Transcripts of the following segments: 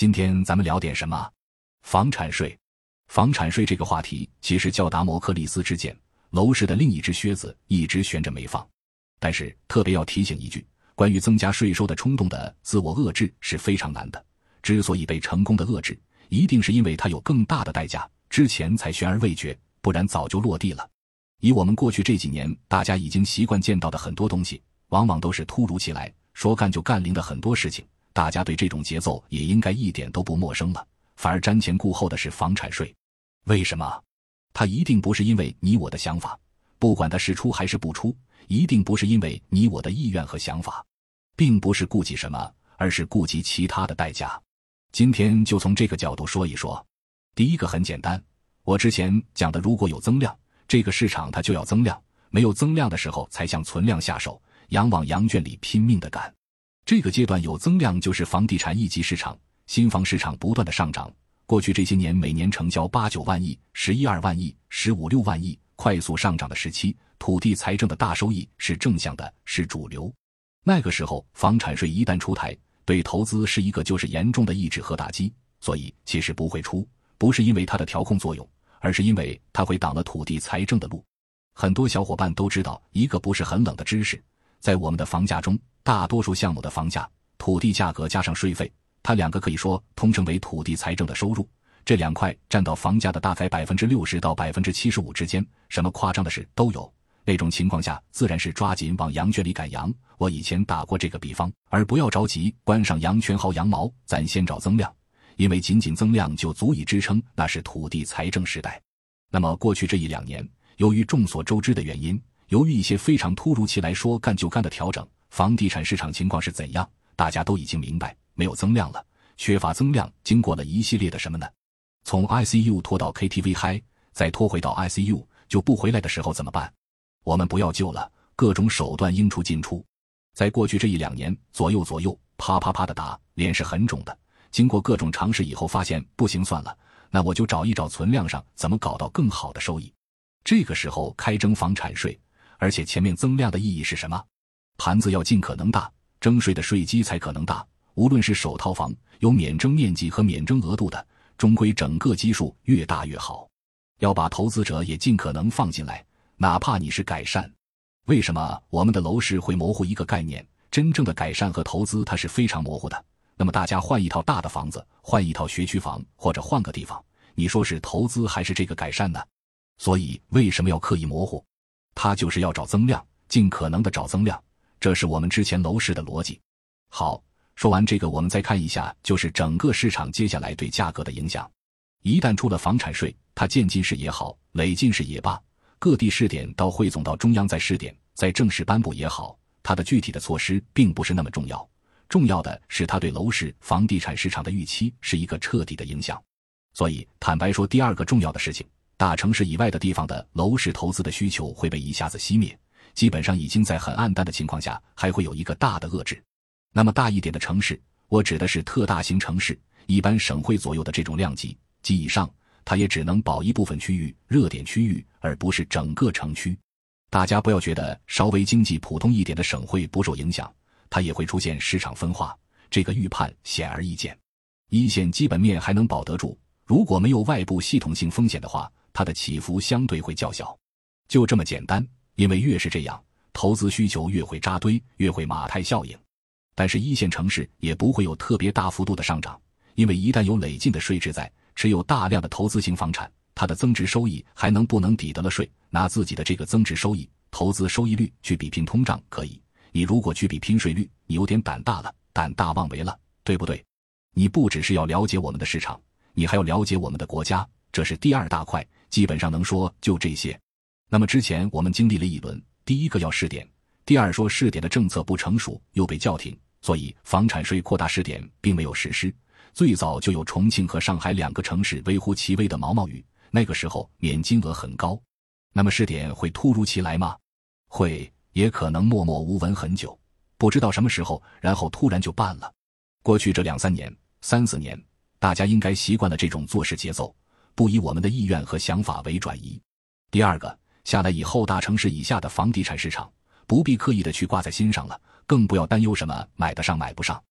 今天咱们聊点什么？房产税。房产税这个话题其实叫达摩克利斯之剑，楼市的另一只靴子一直悬着没放。但是特别要提醒一句，关于增加税收的冲动的自我遏制是非常难的。之所以被成功的遏制，一定是因为它有更大的代价，之前才悬而未决，不然早就落地了。以我们过去这几年大家已经习惯见到的很多东西，往往都是突如其来，说干就干零的很多事情，大家对这种节奏也应该一点都不陌生了。反而瞻前顾后的是房产税。为什么？它一定不是因为你我的想法，不管它是出还是不出，一定不是因为你我的意愿和想法，并不是顾及什么，而是顾及其他的代价。今天就从这个角度说一说。第一个很简单，我之前讲的，如果有增量，这个市场它就要增量；没有增量的时候，才向存量下手，羊往羊圈里拼命的赶。这个阶段有增量，就是房地产一级市场，新房市场不断的上涨。过去这些年，每年成交八九万亿、十一二万亿、十五六万亿，快速上涨的时期，土地财政的大收益是正向的，是主流。那个时候，房产税一旦出台，对投资是一个就是严重的抑制和打击。所以，其实不会出，不是因为它的调控作用，而是因为它会挡了土地财政的路。很多小伙伴都知道一个不是很冷的知识，在我们的房价中，大多数项目的房价、土地价格加上税费。它两个可以说通称为土地财政的收入，这两块占到房价的大概百分之六十到百分之七十五之间，什么夸张的事都有。那种情况下，自然是抓紧往羊圈里赶羊。我以前打过这个比方，而不要着急关上羊圈薅羊毛，咱先找增量，因为仅仅增量就足以支撑那是土地财政时代。那么过去这一两年，由于众所周知的原因，由于一些非常突如其来说干就干的调整，房地产市场情况是怎样，大家都已经明白。没有增量了，缺乏增量，经过了一系列的什么呢？从 ICU 拖到 KTV 嗨，再拖回到 ICU 就不回来的时候怎么办？我们不要救了，各种手段应出尽出。在过去这一两年，左右左右，啪啪啪的打，脸是很肿的。经过各种尝试以后，发现不行，算了，那我就找一找存量上怎么搞到更好的收益。这个时候开征房产税，而且前面增量的意义是什么？盘子要尽可能大，征税的税基才可能大。无论是首套房有免征面积和免征额度的，终归整个基数越大越好。要把投资者也尽可能放进来，哪怕你是改善。为什么我们的楼市会模糊一个概念？真正的改善和投资它是非常模糊的。那么大家换一套大的房子，换一套学区房，或者换个地方，你说是投资还是这个改善呢？所以为什么要刻意模糊？它就是要找增量，尽可能的找增量，这是我们之前楼市的逻辑。好。说完这个，我们再看一下，就是整个市场接下来对价格的影响。一旦出了房产税，它渐进式也好，累进式也罢，各地试点到汇总到中央再试点，再正式颁布也好，它的具体的措施并不是那么重要。重要的是它对楼市、房地产市场的预期是一个彻底的影响。所以，坦白说，第二个重要的事情，大城市以外的地方的楼市投资的需求会被一下子熄灭，基本上已经在很暗淡的情况下，还会有一个大的遏制。那么大一点的城市，我指的是特大型城市，一般省会左右的这种量级及以上，它也只能保一部分区域热点区域，而不是整个城区。大家不要觉得稍微经济普通一点的省会不受影响，它也会出现市场分化。这个预判显而易见。一线基本面还能保得住，如果没有外部系统性风险的话，它的起伏相对会较小。就这么简单，因为越是这样，投资需求越会扎堆，越会马太效应。但是一线城市也不会有特别大幅度的上涨，因为一旦有累进的税制在，持有大量的投资型房产，它的增值收益还能不能抵得了税？拿自己的这个增值收益、投资收益率去比拼通胀可以，你如果去比拼税率，你有点胆大了，胆大妄为了，对不对？你不只是要了解我们的市场，你还要了解我们的国家，这是第二大块，基本上能说就这些。那么之前我们经历了一轮，第一个要试点，第二说试点的政策不成熟，又被叫停。所以，房产税扩大试点并没有实施。最早就有重庆和上海两个城市微乎其微的毛毛雨，那个时候免金额很高。那么试点会突如其来吗？会，也可能默默无闻很久，不知道什么时候，然后突然就办了。过去这两三年、三四年，大家应该习惯了这种做事节奏，不以我们的意愿和想法为转移。第二个，下来以后，大城市以下的房地产市场不必刻意的去挂在心上了。更不要担忧什么买得上买不上，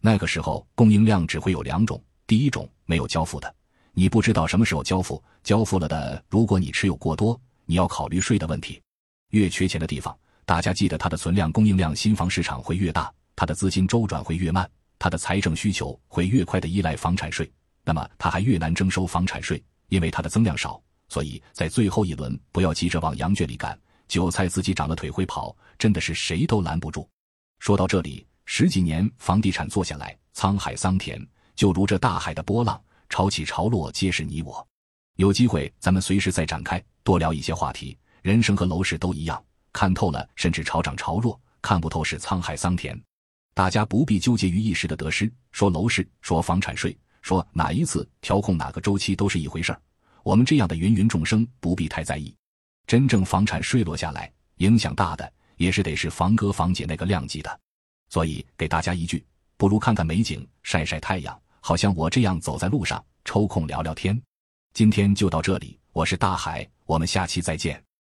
那个时候供应量只会有两种：第一种没有交付的，你不知道什么时候交付；交付了的，如果你持有过多，你要考虑税的问题。越缺钱的地方，大家记得它的存量、供应量、新房市场会越大，它的资金周转会越慢，它的财政需求会越快的依赖房产税，那么它还越难征收房产税，因为它的增量少。所以在最后一轮，不要急着往羊圈里赶，韭菜自己长了腿会跑，真的是谁都拦不住。说到这里。十几年房地产做下来，沧海桑田，就如这大海的波浪，潮起潮落皆是你我。有机会咱们随时再展开，多聊一些话题。人生和楼市都一样，看透了甚至潮涨潮落，看不透是沧海桑田。大家不必纠结于一时的得失，说楼市，说房产税，说哪一次调控哪个周期都是一回事儿。我们这样的芸芸众生不必太在意。真正房产税落下来，影响大的也是得是房哥房姐那个量级的。所以，给大家一句：不如看看美景，晒晒太阳，好像我这样走在路上，抽空聊聊天。今天就到这里，我是大海，我们下期再见。